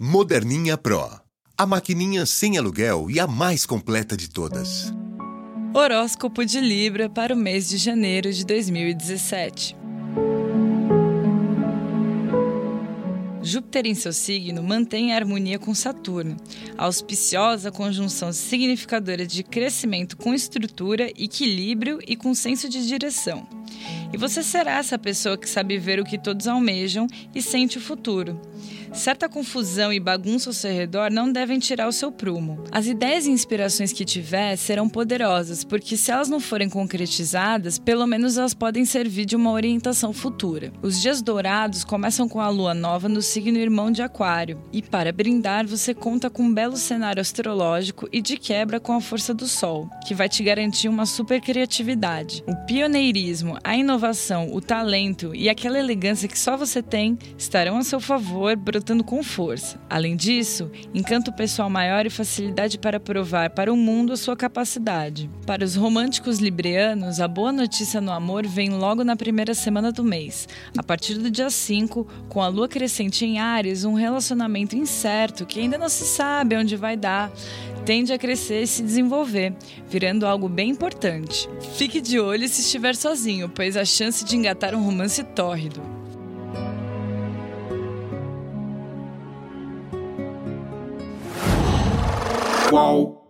Moderninha Pro. A maquininha sem aluguel e a mais completa de todas. Horóscopo de Libra para o mês de janeiro de 2017. Júpiter em seu signo mantém a harmonia com Saturno, auspiciosa conjunção significadora de crescimento com estrutura, equilíbrio e com senso de direção. E você será essa pessoa que sabe ver o que todos almejam e sente o futuro. Certa confusão e bagunça ao seu redor não devem tirar o seu prumo. As ideias e inspirações que tiver serão poderosas, porque se elas não forem concretizadas, pelo menos elas podem servir de uma orientação futura. Os dias dourados começam com a lua nova no signo irmão de Aquário, e para brindar você conta com um belo cenário astrológico e de quebra com a força do Sol, que vai te garantir uma super criatividade. O pioneirismo, a inovação, o talento e aquela elegância que só você tem estarão a seu favor, brotando com força. Além disso, encanto pessoal maior e facilidade para provar para o mundo a sua capacidade. Para os românticos librianos, a boa notícia no amor vem logo na primeira semana do mês. A partir do dia 5, com a lua crescente em Ares, um relacionamento incerto que ainda não se sabe onde vai dar tende a crescer e se desenvolver, virando algo bem importante. Fique de olho se estiver sozinho, pois a chance de engatar um romance tórrido. Whoa.